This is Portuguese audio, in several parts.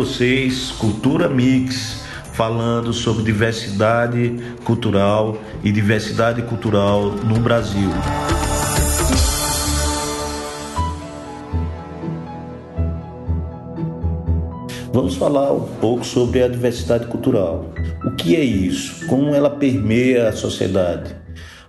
vocês Cultura Mix, falando sobre diversidade cultural e diversidade cultural no Brasil. Vamos falar um pouco sobre a diversidade cultural. O que é isso? Como ela permeia a sociedade?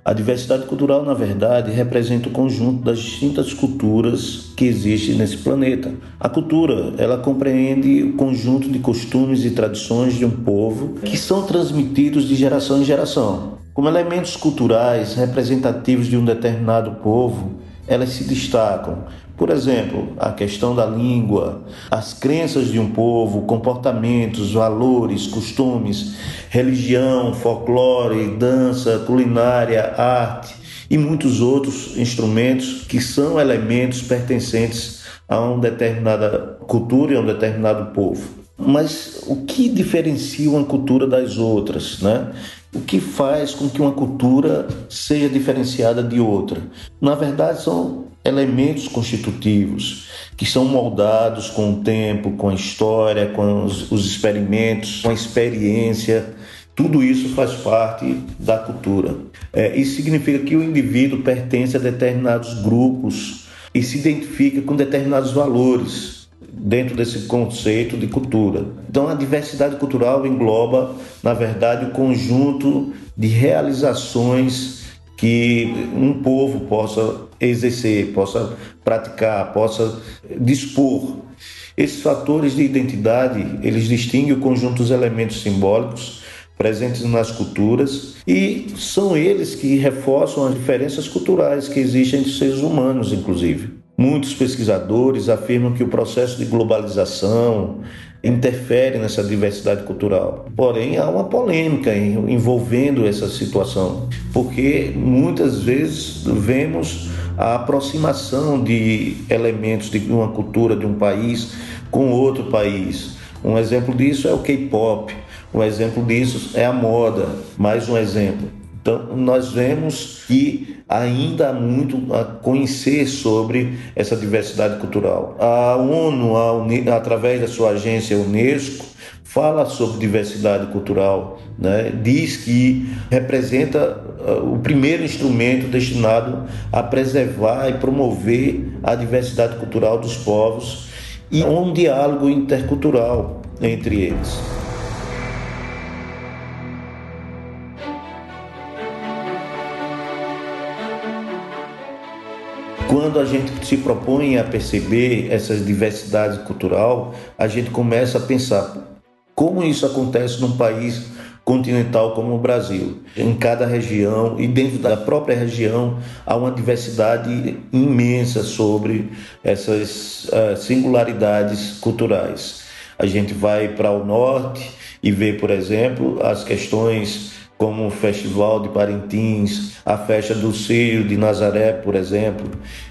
A diversidade cultural, na verdade, representa o conjunto das distintas culturas que existem nesse planeta. A cultura, ela compreende o conjunto de costumes e tradições de um povo que são transmitidos de geração em geração. Como elementos culturais representativos de um determinado povo, elas se destacam. Por exemplo, a questão da língua, as crenças de um povo, comportamentos, valores, costumes, religião, folclore, dança, culinária, arte e muitos outros instrumentos que são elementos pertencentes a uma determinada cultura e a um determinado povo. Mas o que diferencia uma cultura das outras, né? O que faz com que uma cultura seja diferenciada de outra? Na verdade, são elementos constitutivos que são moldados com o tempo, com a história, com os, os experimentos, com a experiência. Tudo isso faz parte da cultura. É, isso significa que o indivíduo pertence a determinados grupos e se identifica com determinados valores dentro desse conceito de cultura. Então, a diversidade cultural engloba, na verdade, o conjunto de realizações que um povo possa exercer, possa praticar, possa dispor. Esses fatores de identidade, eles distinguem o conjunto dos elementos simbólicos presentes nas culturas e são eles que reforçam as diferenças culturais que existem entre seres humanos, inclusive. Muitos pesquisadores afirmam que o processo de globalização interfere nessa diversidade cultural. Porém, há uma polêmica envolvendo essa situação, porque muitas vezes vemos a aproximação de elementos de uma cultura de um país com outro país. Um exemplo disso é o K-pop, um exemplo disso é a moda, mais um exemplo. Então, nós vemos que ainda há muito a conhecer sobre essa diversidade cultural. A ONU, a através da sua agência Unesco, fala sobre diversidade cultural, né? diz que representa uh, o primeiro instrumento destinado a preservar e promover a diversidade cultural dos povos e um diálogo intercultural entre eles. Quando a gente se propõe a perceber essa diversidade cultural, a gente começa a pensar como isso acontece num país continental como o Brasil. Em cada região e dentro da própria região há uma diversidade imensa sobre essas uh, singularidades culturais. A gente vai para o norte e vê, por exemplo, as questões como o Festival de Parintins, a festa do Círio de Nazaré, por exemplo.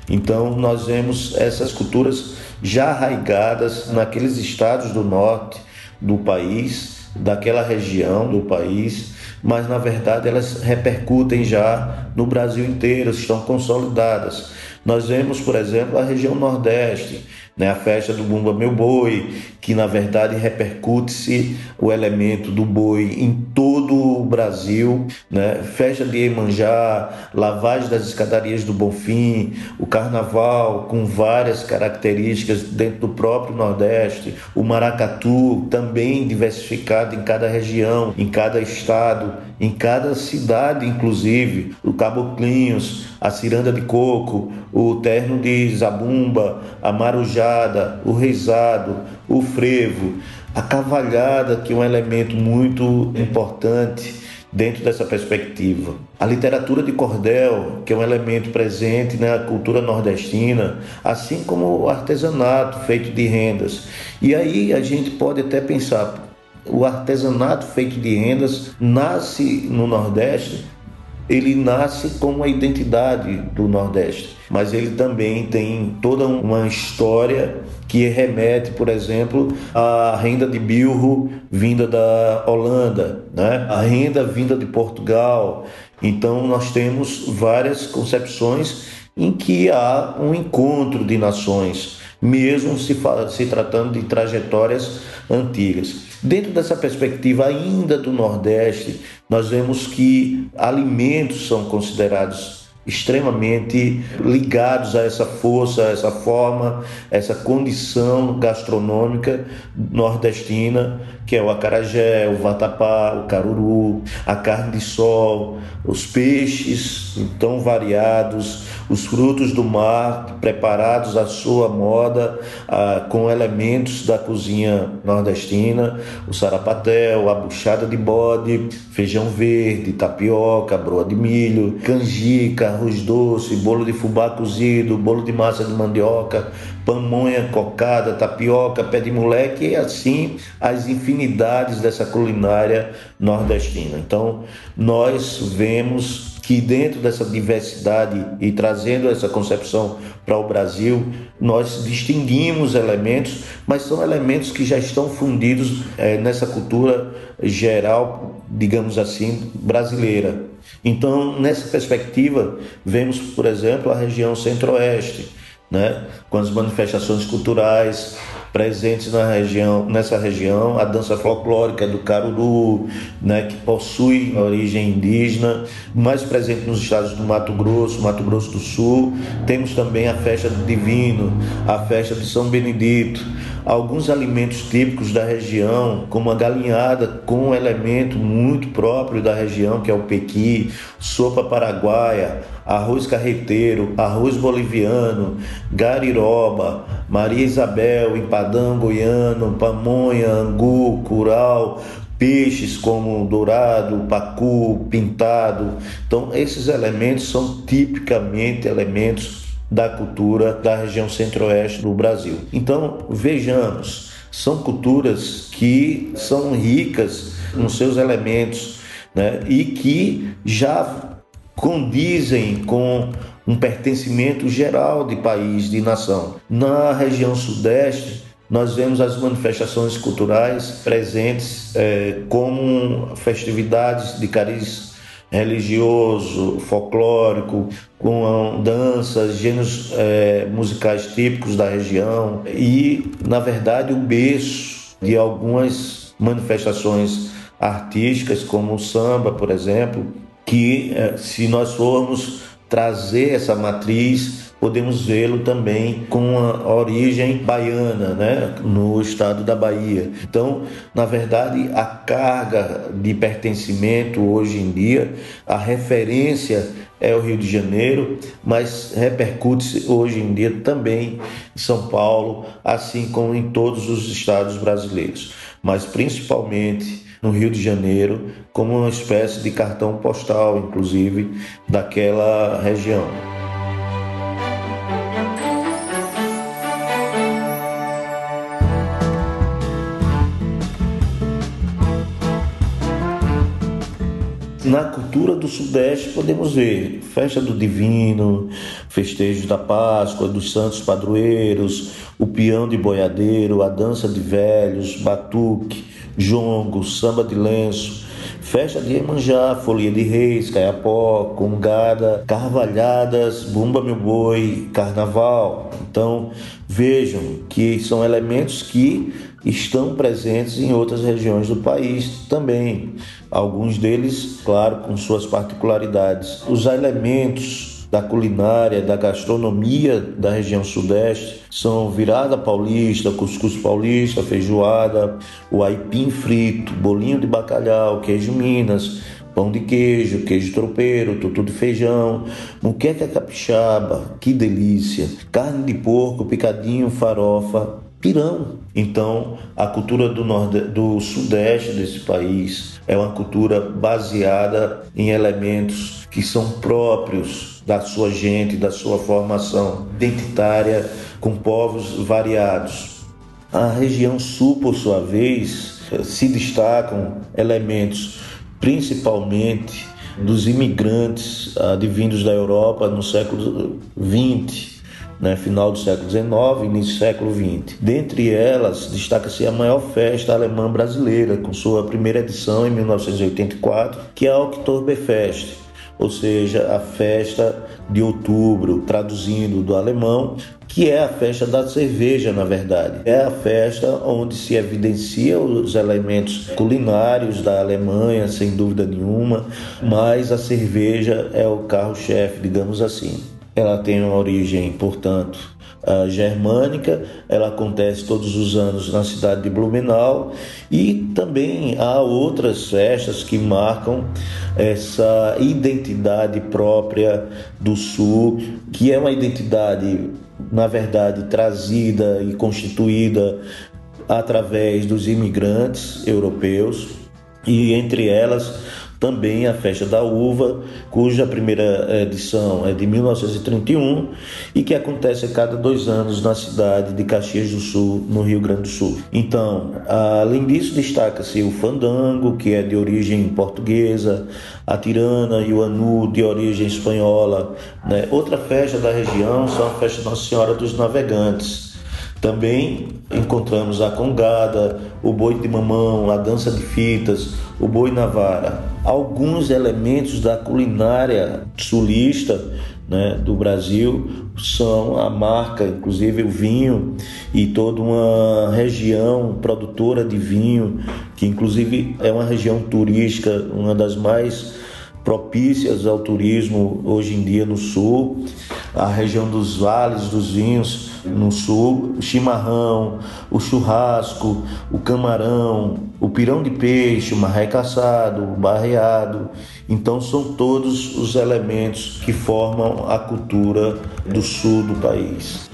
Então, nós vemos essas culturas já arraigadas naqueles estados do norte do país, daquela região do país, mas na verdade elas repercutem já no Brasil inteiro, estão consolidadas. Nós vemos, por exemplo, a região Nordeste, né, a festa do Bumba Meu Boi, que na verdade repercute-se o elemento do boi em todo o Brasil, né, festa de Iemanjá, lavagem das escadarias do Bonfim, o carnaval com várias características dentro do próprio Nordeste, o maracatu também diversificado em cada região, em cada estado, em cada cidade, inclusive, o Caboclinhos, a ciranda de coco, o terno de zabumba, a marujada, o reizado, o frevo, a cavalhada, que é um elemento muito importante dentro dessa perspectiva. A literatura de cordel, que é um elemento presente na cultura nordestina, assim como o artesanato feito de rendas. E aí a gente pode até pensar, o artesanato feito de rendas nasce no Nordeste, ele nasce com uma identidade do Nordeste, mas ele também tem toda uma história que remete, por exemplo, à renda de bilro vinda da Holanda, né? a renda vinda de Portugal. Então nós temos várias concepções em que há um encontro de nações mesmo se, se tratando de trajetórias antigas. Dentro dessa perspectiva ainda do Nordeste, nós vemos que alimentos são considerados extremamente ligados a essa força, a essa forma, essa condição gastronômica nordestina, que é o acarajé, o vatapá, o caruru, a carne de sol, os peixes tão variados, os frutos do mar preparados à sua moda, ah, com elementos da cozinha nordestina, o sarapatel, a buchada de bode, feijão verde, tapioca, broa de milho, canjica, arroz doce, bolo de fubá cozido, bolo de massa de mandioca, pamonha, cocada, tapioca, pé de moleque e assim as infinidades dessa culinária nordestina. Então, nós vemos que dentro dessa diversidade e trazendo essa concepção para o Brasil, nós distinguimos elementos, mas são elementos que já estão fundidos é, nessa cultura geral, digamos assim, brasileira. Então, nessa perspectiva, vemos, por exemplo, a região centro-oeste, né, com as manifestações culturais presentes na região, nessa região, a dança folclórica do Caruru, né, que possui origem indígena, mais presente nos estados do Mato Grosso, Mato Grosso do Sul. Temos também a festa do Divino, a festa de São Benedito, alguns alimentos típicos da região, como a galinhada com um elemento muito próprio da região, que é o pequi, sopa paraguaia, arroz carreteiro, arroz boliviano, gariroba, Maria Isabel, empadão goiano, pamonha, angu, curau, peixes como dourado, pacu, pintado. Então, esses elementos são tipicamente elementos da cultura da região centro-oeste do Brasil. Então, vejamos, são culturas que são ricas nos seus elementos né, e que já condizem com um pertencimento geral de país, de nação. Na região sudeste, nós vemos as manifestações culturais presentes é, como festividades de cariz religioso, folclórico, com danças, gêneros é, musicais típicos da região. E, na verdade, o berço de algumas manifestações artísticas, como o samba, por exemplo, que é, se nós formos trazer essa matriz podemos vê-lo também com a origem baiana, né, no estado da Bahia. Então, na verdade, a carga de pertencimento hoje em dia, a referência é o Rio de Janeiro, mas repercute hoje em dia também em São Paulo, assim como em todos os estados brasileiros, mas principalmente no Rio de Janeiro, como uma espécie de cartão postal, inclusive, daquela região. Na cultura do Sudeste podemos ver festa do Divino, festejos da Páscoa, dos Santos Padroeiros, o peão de boiadeiro, a dança de velhos, batuque, jongo, samba de lenço, festa de Iemanjá, folia de reis, caiapó, congada, carvalhadas, bumba meu boi, carnaval. Então vejam que são elementos que estão presentes em outras regiões do país também. Alguns deles, claro, com suas particularidades. Os elementos da culinária, da gastronomia da região sudeste são virada paulista, cuscuz paulista, feijoada, o aipim frito, bolinho de bacalhau, queijo minas, pão de queijo, queijo tropeiro, tutu de feijão, muqueca capixaba, que delícia, carne de porco, picadinho, farofa, pirão. Então, a cultura do, do sudeste desse país é uma cultura baseada em elementos que são próprios da sua gente, da sua formação identitária, com povos variados. A região sul, por sua vez, se destacam elementos principalmente dos imigrantes advindos da Europa no século XX, né, final do século XIX, início do século XX. Dentre elas, destaca-se a maior festa alemã brasileira, com sua primeira edição em 1984, que é a Oktoberfest, ou seja, a festa de outubro, traduzindo do alemão, que é a festa da cerveja, na verdade. É a festa onde se evidencia os elementos culinários da Alemanha, sem dúvida nenhuma, mas a cerveja é o carro-chefe, digamos assim. Ela tem uma origem, portanto, germânica, ela acontece todos os anos na cidade de Blumenau. E também há outras festas que marcam essa identidade própria do Sul, que é uma identidade, na verdade, trazida e constituída através dos imigrantes europeus. E entre elas também a Festa da Uva, cuja primeira edição é de 1931 e que acontece a cada dois anos na cidade de Caxias do Sul, no Rio Grande do Sul. Então, além disso, destaca-se o fandango, que é de origem portuguesa, a tirana e o anu, de origem espanhola. Né? Outra festa da região são a Festa Nossa Senhora dos Navegantes também encontramos a congada, o boi de mamão, a dança de fitas, o boi na vara. Alguns elementos da culinária sulista né, do Brasil são a marca, inclusive o vinho e toda uma região produtora de vinho, que inclusive é uma região turística, uma das mais propícias ao turismo hoje em dia no sul, a região dos vales dos vinhos no sul, o chimarrão, o churrasco, o camarão, o pirão de peixe, o marré caçado, o barreado. Então são todos os elementos que formam a cultura do sul do país.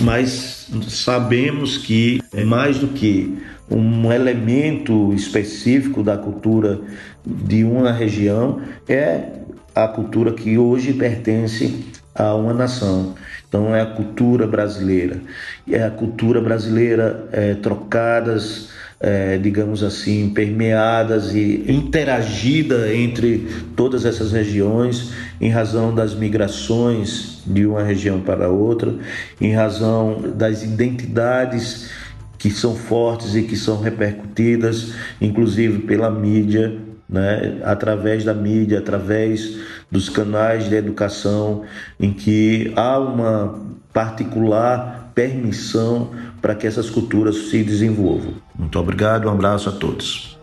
Mas sabemos que é mais do que um elemento específico da cultura de uma região é a cultura que hoje pertence a uma nação. Então é a cultura brasileira. E é a cultura brasileira é, trocadas, é, digamos assim, permeadas e interagida entre todas essas regiões em razão das migrações de uma região para outra, em razão das identidades que são fortes e que são repercutidas, inclusive pela mídia, né, através da mídia, através dos canais de educação, em que há uma particular permissão para que essas culturas se desenvolvam. Muito obrigado, um abraço a todos.